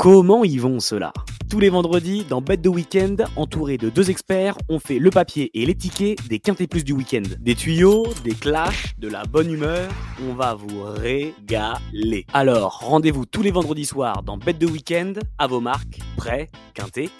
Comment ils vont ceux-là? Tous les vendredis, dans Bête de Week-end, entouré de deux experts, on fait le papier et les tickets des quintés plus du week-end. Des tuyaux, des clashs, de la bonne humeur, on va vous régaler. Alors, rendez-vous tous les vendredis soirs dans Bête de Week-end, à vos marques, prêts, quintés